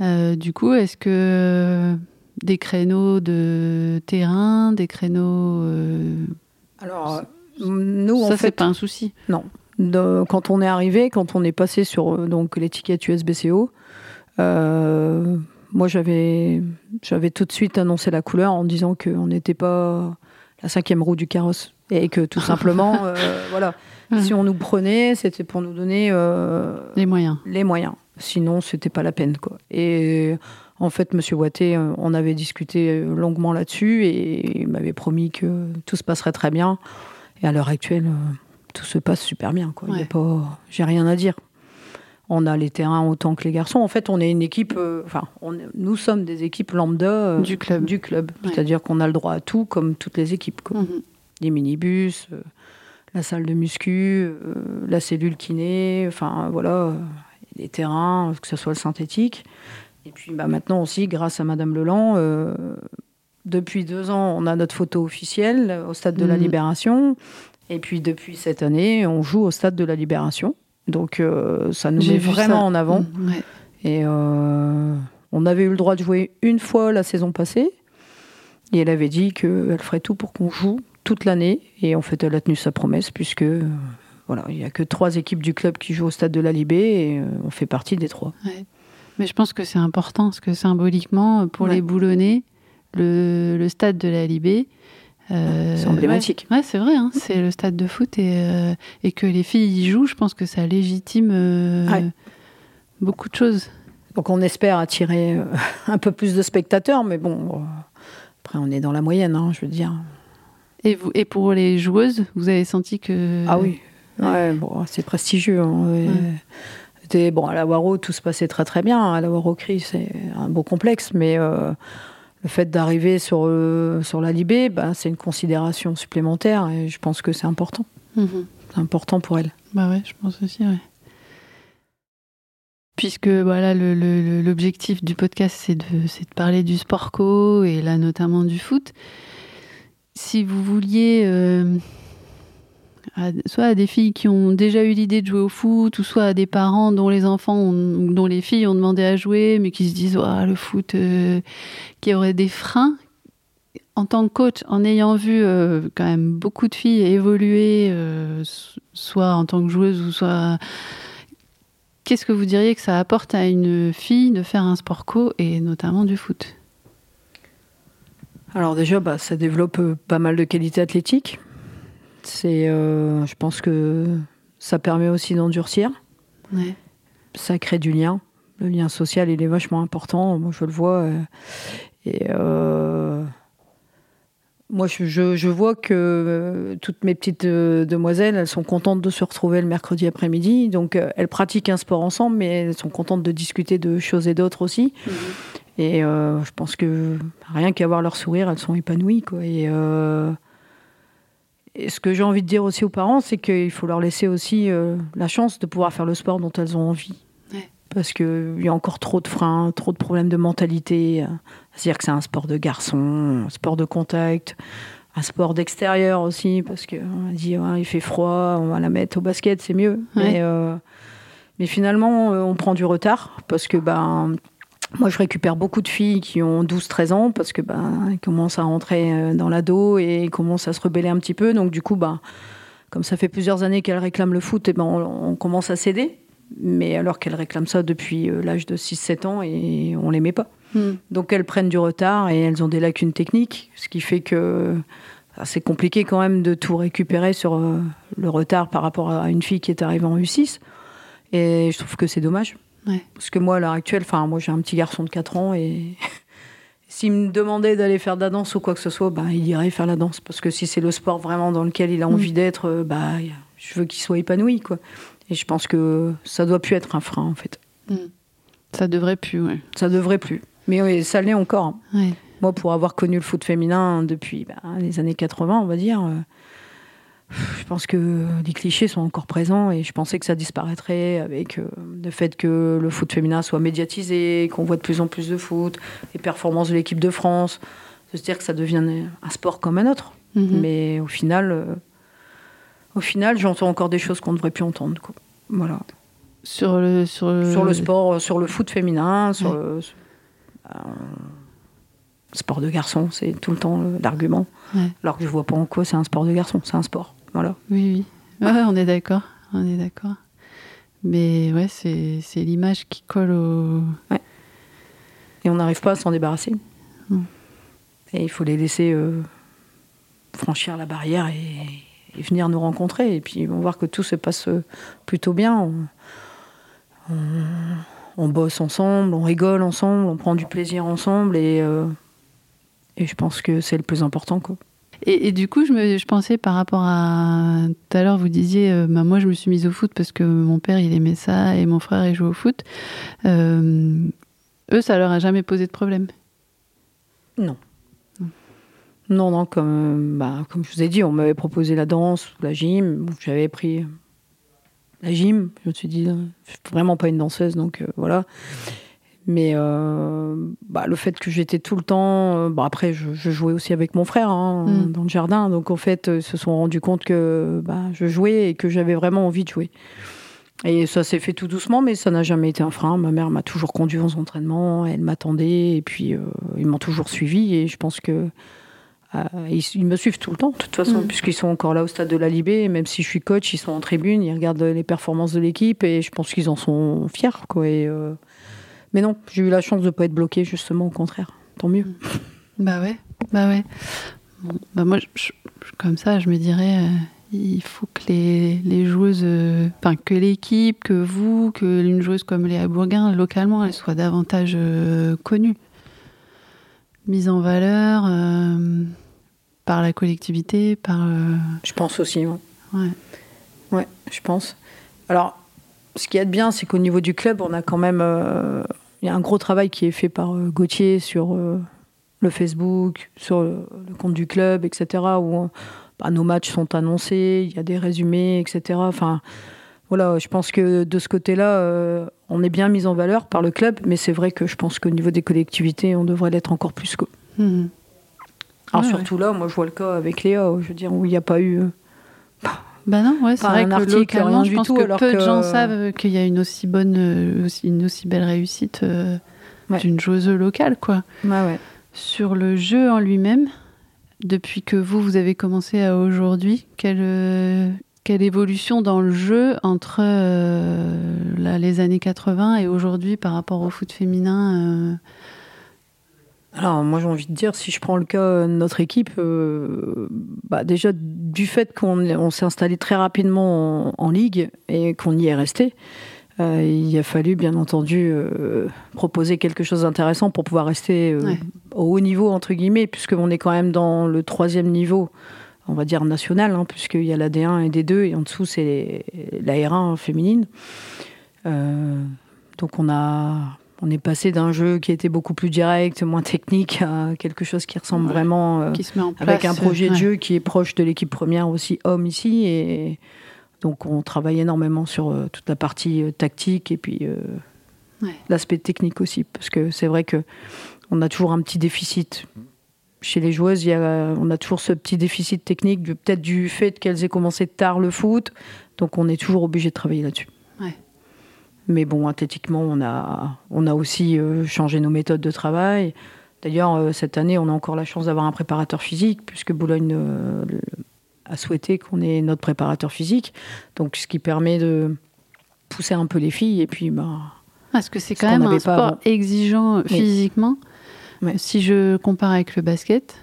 Du coup, est-ce que des créneaux de terrain, des créneaux. euh,
Alors nous,
ça,
en
c'est
fait,
pas un souci.
de- quand on est arrivé, quand on est passé sur donc l'étiquette USBCO, euh, moi j'avais j'avais tout de suite annoncé la couleur en disant qu'on n'était pas la cinquième roue du carrosse et que tout simplement, euh, voilà, si on nous prenait, c'était pour nous donner euh,
Les moyens.
les moyens. Sinon, c'était pas la peine, quoi. Et en fait, Monsieur Watté, euh, on avait discuté longuement là-dessus et il m'avait promis que tout se passerait très bien. Et à l'heure actuelle, tout se passe super bien, quoi. Il y a
Ouais.
pas, j'ai rien à dire. On a les terrains autant que les garçons. En fait, on est une équipe. euh, Enfin, on nous sommes des équipes lambda euh,
Du club.
Du club.
Ouais.
C'est-à-dire qu'on a le droit à tout, comme toutes les équipes. Quoi
Mhm.
les minibus, euh, la salle de muscu, la cellule kiné, enfin voilà, les terrains, que ce soit le synthétique. Et puis bah, maintenant aussi, grâce à Madame Leland, depuis deux ans, on a notre photo officielle au stade de la
Mhm.
Libération. Et puis depuis cette année, on joue au stade de la Libération. Donc euh, ça nous met vraiment
ça.
en avant.
Ouais.
Et euh, on avait eu le droit de jouer une fois la saison passée. Et elle avait dit qu'elle ferait tout pour qu'on joue toute l'année. Et en fait, elle a tenu sa promesse, puisque euh, voilà, il n'y a que trois équipes du club qui jouent au stade de la Libé. Et on fait partie des trois.
Ouais. Mais je pense que c'est important, parce que symboliquement, pour
Ouais.
les Boulonnais, le, le stade de la Libé. Euh,
C'est emblématique.
Ouais, Ouais, c'est vrai, hein, c'est le stade de foot et, euh, et que les filles y jouent, je pense que ça légitime euh,
Ouais.
beaucoup de choses.
Donc on espère attirer un peu plus de spectateurs. Mais bon, après, on est dans la moyenne, hein, je veux dire.
Et, vous, et pour les joueuses, vous avez senti que.
Ah oui, ouais, bon, c'est prestigieux. hein, bon, à la Waro, tout se passait très très bien. À la Waro Cri, c'est un beau complexe, mais euh, le fait d'arriver sur, euh, sur la Libé, bah, c'est une considération supplémentaire et je pense que c'est important.
Mhm.
C'est important pour elle.
Bah ouais, je pense aussi, ouais. Puisque voilà, le- le- le- l'objectif du podcast, c'est de, c'est de parler du sport co et là notamment du foot. Si vous vouliez, euh, soit à des filles qui ont déjà eu l'idée de jouer au foot, ou soit à des parents dont les enfants, ont- dont les filles ont demandé à jouer, mais qui se disent le foot, euh, qui auraient des freins. En tant que coach, en ayant vu euh, quand même beaucoup de filles évoluer, euh, so- soit en tant que joueuse ou soit Qu'est-ce que vous diriez que ça apporte à une fille de faire un sport co et notamment du foot?
Alors déjà, bah, ça développe pas mal de qualités athlétiques. C'est, euh, je pense que ça permet aussi d'endurcir.
ouais.
ça crée du lien. Le lien social, il est vachement important. Moi, je le vois. euh, Et euh, moi, je, je- je vois que toutes mes petites demoiselles, elles sont contentes de se retrouver le mercredi après-midi. Donc, elles pratiquent un sport ensemble, mais elles sont contentes de discuter de choses et d'autres aussi. Et euh, je pense que rien qu'à voir leur sourire, elles sont épanouies. Quoi. Et, et ce que j'ai envie de dire aussi aux parents, c'est qu'il faut leur laisser aussi euh, la chance de pouvoir faire le sport dont elles ont envie.
Ouais.
Parce qu'il y a encore trop de freins, trop de problèmes de mentalité. C'est-à-dire que c'est un sport de garçon, un sport de contact, un sport d'extérieur aussi, parce qu'on dit ouais, il fait froid, on va la mettre au basket, c'est mieux.
Ouais.
Mais, euh, mais finalement, euh, on prend du retard, parce que ben, moi, je récupère beaucoup de filles qui ont 12-13 ans parce que ben, elles commencent à rentrer euh, dans l'ado et commencent à se rebeller un petit peu. Donc, du coup, ben, comme ça fait plusieurs années qu'elles réclament le foot, et ben, on, on commence à céder. Mais alors qu'elles réclament ça depuis euh, l'âge de 6-7 ans et on les met pas.
Hmm.
Donc, elles prennent du retard et elles ont des lacunes techniques, ce qui fait que c'est compliqué quand même de tout récupérer sur euh, le retard par rapport à une fille qui est arrivée en U6. Et je trouve que c'est dommage.
Ouais.
Parce que moi, à l'heure actuelle, enfin, moi j'ai un petit garçon de 4 ans et s'il me demandait d'aller faire de la danse ou quoi que ce soit, bah, il irait faire la danse. Parce que si c'est le sport vraiment dans lequel il a
Mm.
envie d'être, euh, bah, je veux qu'il soit épanoui. Quoi. Et je pense que ça doit plus être un frein, en fait.
Ça devrait plus, ouais.
Ça devrait plus. Mais oui, ça l'est encore. hein.
Ouais.
Moi, pour avoir connu le foot féminin depuis bah, les années 80, on va dire, euh, je pense que les clichés sont encore présents et je pensais que ça disparaîtrait avec euh, le fait que le foot féminin soit médiatisé, qu'on voit de plus en plus de foot, les performances de l'équipe de France, de se dire que ça devienne un sport comme un autre.
Mhm.
Mais au final, euh, au final, j'entends encore des choses qu'on ne devrait plus entendre. quoi. Voilà.
Sur le, sur le...
Sur le sport, euh, sur le foot féminin, sur
Ouais.
le euh, sport de garçon, c'est tout le temps l'argument.
Ouais.
Alors que je vois pas en quoi c'est un sport de garçon, c'est un sport. Voilà.
Oui, oui. Ouais, on est d'accord. On est d'accord. Mais ouais, c'est c'est l'image qui colle au.
Et on n'arrive pas à s'en débarrasser.
Mm.
Et il faut les laisser euh, franchir la barrière et, et venir nous rencontrer. Et puis ils vont voir que tout se passe euh, plutôt bien. On, on- on bosse ensemble, on rigole ensemble, on prend du plaisir ensemble. Et, euh, et je pense que c'est le plus important. Quoi.
Et, du coup, je, me, je pensais par rapport à. Tout à l'heure, vous disiez, euh, bah, moi, je me suis mise au foot parce que mon père, il aimait ça et mon frère, il jouait au foot. Euh, eux, ça leur a jamais posé de problème?
Non. Non, non, comme, bah, comme je vous ai dit, on m'avait proposé la danse, la gym. J'avais pris la gym. Je me suis dit, euh, je suis vraiment pas une danseuse, donc voilà. Mais euh, bah, le fait que j'étais tout le temps. euh, bon, après, je, je jouais aussi avec mon frère hein,
Mm.
dans le jardin. Donc en fait, euh, ils se sont rendus compte que bah, je jouais et que j'avais vraiment envie de jouer. Et ça s'est fait tout doucement, mais ça n'a jamais été un frein. Ma mère m'a toujours conduit aux entraînements, elle m'attendait, et puis euh, ils m'ont toujours suivi. Et je pense que ils, ils me suivent tout le temps, de toute façon,
Mhm.
puisqu'ils sont encore là au stade de la Libé. Même si je suis coach, ils sont en tribune, ils regardent les performances de l'équipe, et je pense qu'ils en sont fiers. Quoi, et, Mais non, j'ai eu la chance de ne pas être bloqué, justement, au contraire. Tant mieux.
Bah ouais, bah ouais. Bon, bah moi, je- je- comme ça, je me dirais, euh, il faut que les, les joueuses, euh, enfin que l'équipe, que vous, que une joueuse comme Léa Bourguin, localement, elle soit davantage euh, connue, mise en valeur par la collectivité, par.
Je pense aussi, ouais.
ouais.
Ouais, je pense. Alors, ce qui est de bien, c'est qu'au niveau du club, on a quand même. euh, Il y a un gros travail qui est fait par euh, Gauthier sur euh, le Facebook, sur le, compte du club, etc., où euh, bah, nos matchs sont annoncés, il y a des résumés, etc. Enfin, voilà, je pense que de ce côté-là, euh, on est bien mis en valeur par le club, mais c'est vrai que je pense qu'au niveau des collectivités, on devrait l'être encore plus. Quoi.
Mhm.
Alors,
Ouais,
surtout là, moi, je vois le cas avec Léa, je veux dire, où il n'y a pas eu. Euh,
Bah non, ouais, c'est vrai
un
que localement, je pense
tout,
que
alors
peu de gens savent qu'il y a une aussi bonne, euh, une aussi belle réussite euh,
Ouais.
d'une joueuse locale, quoi.
Ouais.
Sur le jeu en lui-même, depuis que vous, vous avez commencé à aujourd'hui, quelle, euh, quelle évolution dans le jeu entre euh, là, les années 80 et aujourd'hui par rapport au foot féminin euh,
Alors, moi, j'ai envie de dire, si je prends le cas de notre équipe, euh, bah, déjà, du fait qu'on on s'est installé très rapidement en, en ligue et qu'on y est resté, euh, il a fallu, bien entendu, euh, proposer quelque chose d'intéressant pour pouvoir rester
Ouais.
au haut niveau, entre guillemets, puisqu'on est quand même dans le troisième niveau, on va dire national, hein, puisqu'il y a la D1 et D2, et en dessous, c'est les- la R1 féminine. Donc, on a on est passé d'un jeu qui était beaucoup plus direct, moins technique, à quelque chose qui ressemble
Ouais.
vraiment euh,
qui se met en place
avec un projet de jeu qui est proche de l'équipe première aussi homme ici. Et donc on travaille énormément sur euh, toute la partie euh, tactique et puis
Ouais.
l'aspect technique aussi, parce que c'est vrai que on a toujours un petit déficit. Chez les joueuses, il y a, on a toujours ce petit déficit technique, peut-être du fait qu'elles aient commencé tard le foot, donc on est toujours obligé de travailler là-dessus. Mais bon, athlétiquement, on a, on a aussi euh, changé nos méthodes de travail. D'ailleurs, euh, cette année, on a encore la chance d'avoir un préparateur physique, puisque Boulogne euh, a souhaité qu'on ait notre préparateur physique. Donc, ce qui permet de pousser un peu les filles. Et puis, bah,
Parce que c'est
Ce
quand même un sport
avant.
exigeant physiquement. Si je compare avec le basket,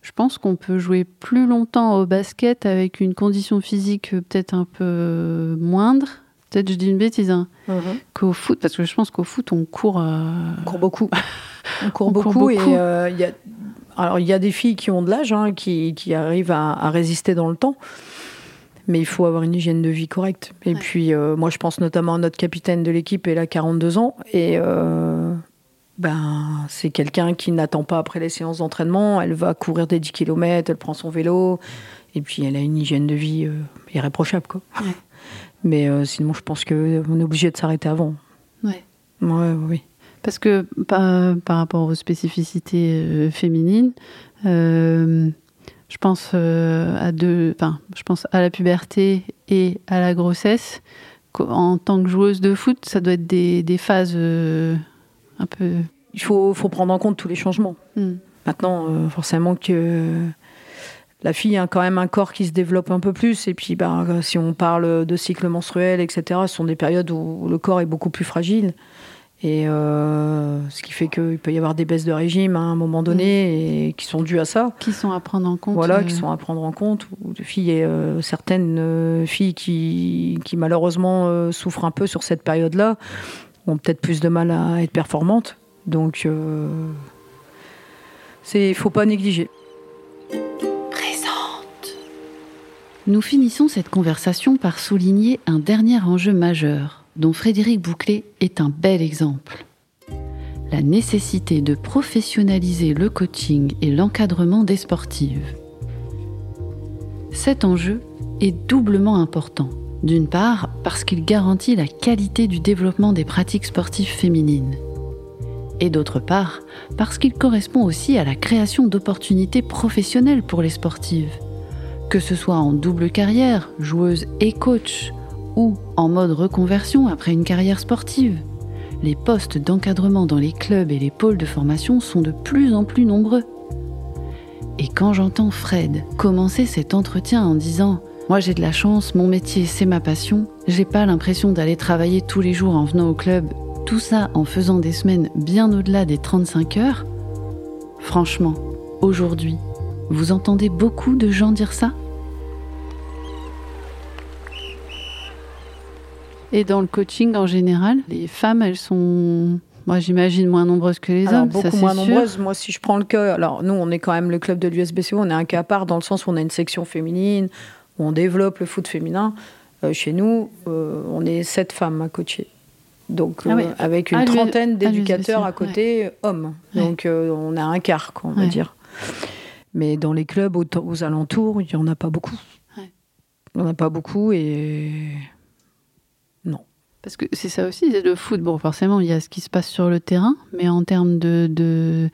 je pense qu'on peut jouer plus longtemps au basket avec une condition physique peut-être un peu moindre
Peut-être je dis une bêtise, hein,
Mhm.
qu'au foot, parce que je pense qu'au foot, on court. euh,
On court beaucoup. On court
On court
beaucoup, et
beaucoup.
euh, il y a. Alors, il y a des filles qui ont de l'âge, hein, qui, qui arrivent à, à résister dans le temps. Mais il faut avoir une hygiène de vie correcte. Et
Ouais.
puis, euh, moi, je pense notamment à notre capitaine de l'équipe, elle a 42 ans. Et euh, ben, c'est quelqu'un qui n'attend pas après les séances d'entraînement. Elle va courir des 10 km, elle prend son vélo. Et puis, elle a une hygiène de vie euh, irréprochable. Quoi.
Ouais.
Mais euh, sinon, je pense qu'on est obligé de s'arrêter avant.
Ouais.
Ouais, oui.
Parce que par, par rapport aux spécificités euh, féminines, euh, je pense à deux, enfin, je pense à la puberté et à la grossesse. En tant que joueuse de foot, ça doit être des, des phases un peu.
Il faut, faut prendre en compte tous les changements.
Hmm.
Maintenant, forcément que la fille a quand même un corps qui se développe un peu plus. Et puis, bah, si on parle de cycle menstruel, etc., ce sont des périodes où le corps est beaucoup plus fragile. Et euh, ce qui fait qu'il peut y avoir des baisses de régime à un moment donné et qui sont dues à ça.
Qui sont à prendre en compte.
Voilà,
euh,
qui sont à prendre en compte. Filles, et, euh, certaines filles qui, qui malheureusement souffrent un peu sur cette période-là ont peut-être plus de mal à être performantes. Donc, euh, c'est, faut pas négliger.
Nous finissons cette conversation par souligner un dernier enjeu majeur, dont Frédéric Bouclé est un bel exemple. La nécessité de professionnaliser le coaching et l'encadrement des sportives. Cet enjeu est doublement important. D'une part, parce qu'il garantit la qualité du développement des pratiques sportives féminines. Et d'autre part, parce qu'il correspond aussi à la création d'opportunités professionnelles pour les sportives que ce soit en double carrière, joueuse et coach, ou en mode reconversion après une carrière sportive. Les postes d'encadrement dans les clubs et les pôles de formation sont de plus en plus nombreux. Et quand j'entends Fred commencer cet entretien en disant Moi j'ai de la chance, mon métier c'est ma passion, j'ai pas l'impression d'aller travailler tous les jours en venant au club, tout ça en faisant des semaines bien au-delà des 35 heures, franchement, aujourd'hui, vous entendez beaucoup de gens dire ça? Et dans le coaching en général, les femmes, elles sont, moi j'imagine, moins nombreuses que les
Alors,
hommes.
beaucoup
ça,
moins
sûr.
nombreuses. Moi, si je prends le cas, alors nous, on est quand même le club de l'USBCO, on est un cas à part dans le sens où on a une section féminine, où on développe le foot féminin. Euh, chez nous, euh, on est sept femmes à coacher. Donc,
Ah
euh, avec une
Ah,
trentaine d'éducateurs à côté, hommes.
Ouais.
Donc, on a un quart, quoi, on va dire. Mais dans les clubs aux, aux alentours, il n'y en a pas beaucoup. Il n'y en a pas beaucoup et.
Parce que c'est ça aussi, le foot. Bon, forcément, il y a ce qui se passe sur le terrain, mais en termes de, de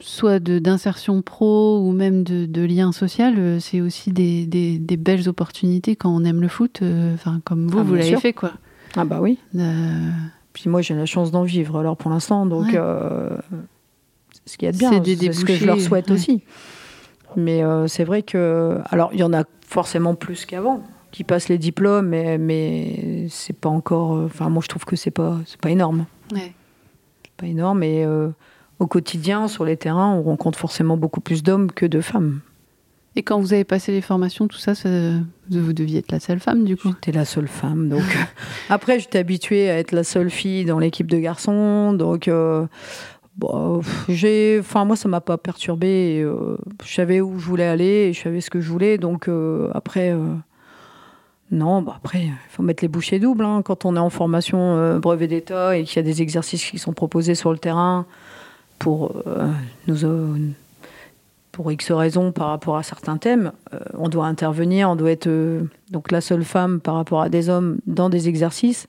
soit de- d'insertion pro ou même de, de lien social, euh, c'est aussi des, des- des belles opportunités quand on aime le foot. euh, comme vous,
Ah,
vous l'avez fait, quoi.
Ah, bah oui.
Euh,
Puis moi, j'ai la chance d'en vivre, alors pour l'instant, donc
Ouais.
euh, ce qu'il y a de bien.
C'est
ce que je leur souhaite
ouais.
aussi. Mais c'est vrai que. Alors, il y en a forcément plus qu'avant qui passent les diplômes, mais, mais c'est pas encore. euh, Enfin, moi, je trouve que c'est pas, c'est pas énorme.
ouais.
C'est pas énorme. Et euh, au quotidien, sur les terrains, on rencontre forcément beaucoup plus d'hommes que de femmes.
Et quand vous avez passé les formations, tout ça, ça- vous deviez être la seule femme, du coup?
J'étais la seule femme. Donc après, j'étais habituée à être la seule fille dans l'équipe de garçons. Donc euh, bon, j'ai, enfin moi, ça m'a pas perturbée. Euh, je savais où je voulais aller, et je savais ce que je voulais. Donc après. Euh, non, bah après, il faut mettre les bouchées doubles. hein. Quand on est en formation euh, brevet d'État et qu'il y a des exercices qui sont proposés sur le terrain pour euh, nous, euh, pour X raisons par rapport à certains thèmes, euh, on doit intervenir, on doit être euh, donc la seule femme par rapport à des hommes dans des exercices.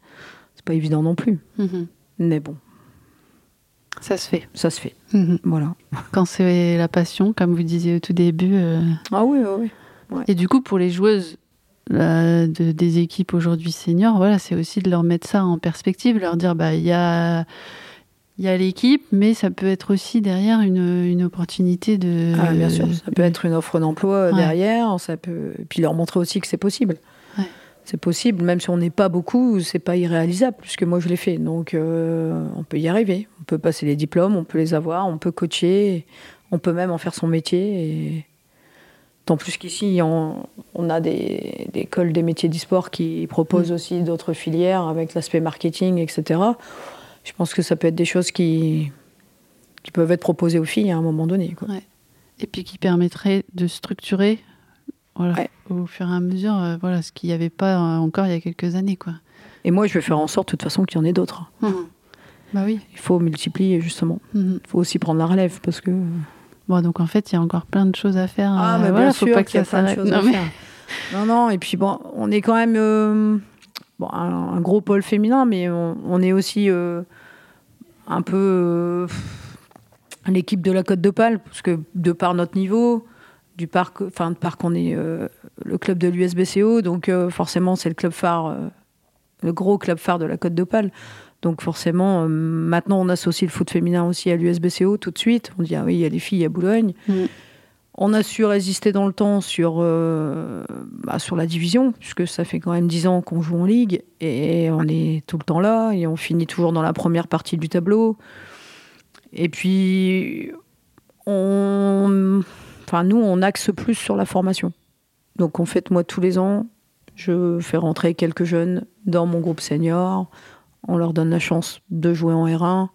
C'est pas évident non plus.
Mhm.
Mais bon,
Ça se fait.
ça se fait.
Mhm.
Voilà.
Quand c'est la passion, comme vous disiez au tout début. euh,
Ah oui, oui, oui.
Et du coup, pour les joueuses de- des équipes aujourd'hui seniors, voilà, c'est aussi de leur mettre ça en perspective, leur dire bah il y a il y a l'équipe, mais ça peut être aussi derrière une, une opportunité de.
Ah, bien sûr, ça peut être une offre d'emploi
Ouais.
derrière, ça peut, et puis leur montrer aussi que c'est possible.
Ouais.
C'est possible, même si on n'est pas beaucoup, c'est pas irréalisable, puisque moi je l'ai fait. Donc euh, on peut y arriver. On peut passer les diplômes, on peut les avoir, on peut coacher, on peut même en faire son métier. Et En plus qu'ici, on, on a des, des écoles des métiers du sport qui proposent
Mm.
aussi d'autres filières avec l'aspect marketing, etc. Je pense que ça peut être des choses qui, qui peuvent être proposées aux filles à un moment donné. quoi.
Et puis qui permettrait de structurer voilà,
Ouais.
au fur et à mesure euh, voilà, ce qu'il n'y avait pas euh, encore il y a quelques années. Quoi.
Et moi, je vais faire en sorte, de toute façon, qu'il y en ait d'autres.
Bah oui.
Il faut multiplier, justement. Il faut aussi prendre la relève, parce que...
Bon, donc en fait, il y a encore plein de choses à faire.
Ah,
euh,
mais
voilà,
bien
faut
sûr
pas
qu'il y a
ça
plein de
s'arrête.
choses
Non,
à
mais-
faire. Non, non, et puis bon, on est quand même euh, bon, un, un gros pôle féminin, mais on, on est aussi euh, un peu euh, l'équipe de la Côte d'Opale, parce que de par notre niveau, du parc, enfin de par qu'on est le club de l'USBCO, donc forcément c'est le club phare, le gros club phare de la Côte d'Opale. Donc forcément, euh, maintenant on associe le foot féminin aussi à l'USBCO tout de suite. On dit ah oui, il y a les filles à Boulogne.
Mhm.
On a su résister dans le temps sur, euh, bah, sur la division, puisque ça fait quand même 10 ans qu'on joue en ligue, et on est tout le temps là, et on finit toujours dans la première partie du tableau. Et puis, on, enfin, nous, on axe plus sur la formation. Donc, en fait, moi, tous les ans, je fais rentrer quelques jeunes dans mon groupe senior. On leur donne la chance de jouer en R1,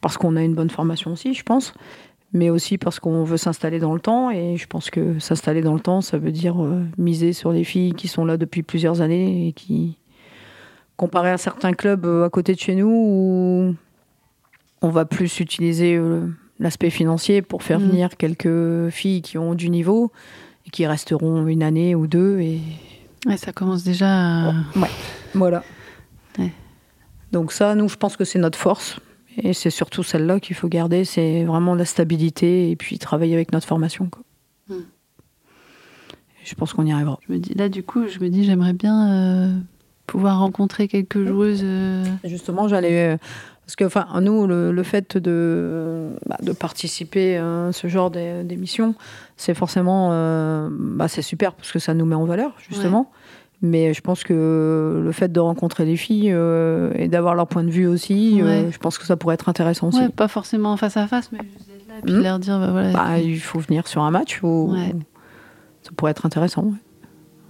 parce qu'on a une bonne formation aussi, je pense mais aussi parce qu'on veut s'installer dans le temps. Et je pense que s'installer dans le temps, ça veut dire euh, miser sur les filles qui sont là depuis plusieurs années et qui, comparé à certains clubs euh, à côté de chez nous, où on va plus utiliser euh, l'aspect financier pour faire
Mhm.
venir quelques filles qui ont du niveau et qui resteront une année ou deux. Et
ça commence déjà à...
voilà.
Ouais.
Donc ça, nous, je pense que c'est notre force. Et c'est surtout celle-là qu'il faut garder, c'est vraiment la stabilité et puis travailler avec notre formation. quoi.
Hmm.
Je pense qu'on y arrivera.
Je me dis, là, du coup, je me dis, j'aimerais bien euh, pouvoir rencontrer quelques joueuses. euh,
Justement, j'allais... euh, Parce que, enfin, nous, le, le fait de, bah, de participer à ce genre d'é- d'émission, c'est forcément... bah, c'est super parce que ça nous met en valeur, justement. Mais je pense que le fait de rencontrer les filles euh, et d'avoir leur point de vue aussi, euh, je pense que ça pourrait être intéressant aussi.
Ouais, pas forcément face à face, mais juste être là et puis
Mhm.
leur dire, bah, voilà.
Bah, il faut venir sur un match ou
Ouais.
ça pourrait être intéressant.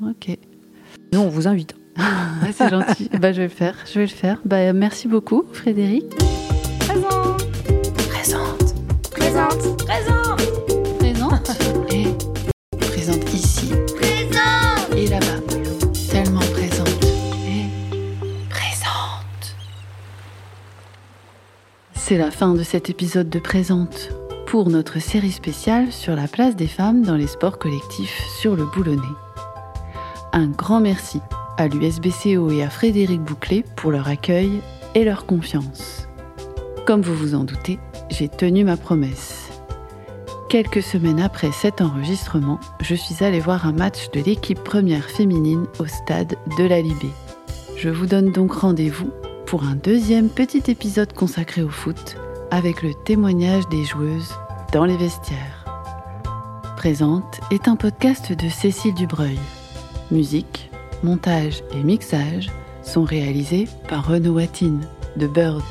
ouais.
Ok.
Nous, on vous invite.
C'est gentil. bah, je vais le faire. Je vais le faire. Bah, merci beaucoup, Frédéric.
Présent.
Présente.
Présente. Présent.
Présente. C'est la fin de cet épisode de Présente pour notre série spéciale sur la place des femmes dans les sports collectifs sur le boulonnais. Un grand merci à l'USBCO et à Frédéric Bouclé pour leur accueil et leur confiance. Comme vous vous en doutez, j'ai tenu ma promesse. Quelques semaines après cet enregistrement, je suis allée voir un match de l'équipe première féminine au stade de la Libé. Je vous donne donc rendez-vous pour un deuxième petit épisode consacré au foot avec le témoignage des joueuses dans les vestiaires. Présente est un podcast de Cécile Dubreuil. Musique, montage et mixage sont réalisés par Renaud Watine de Bird.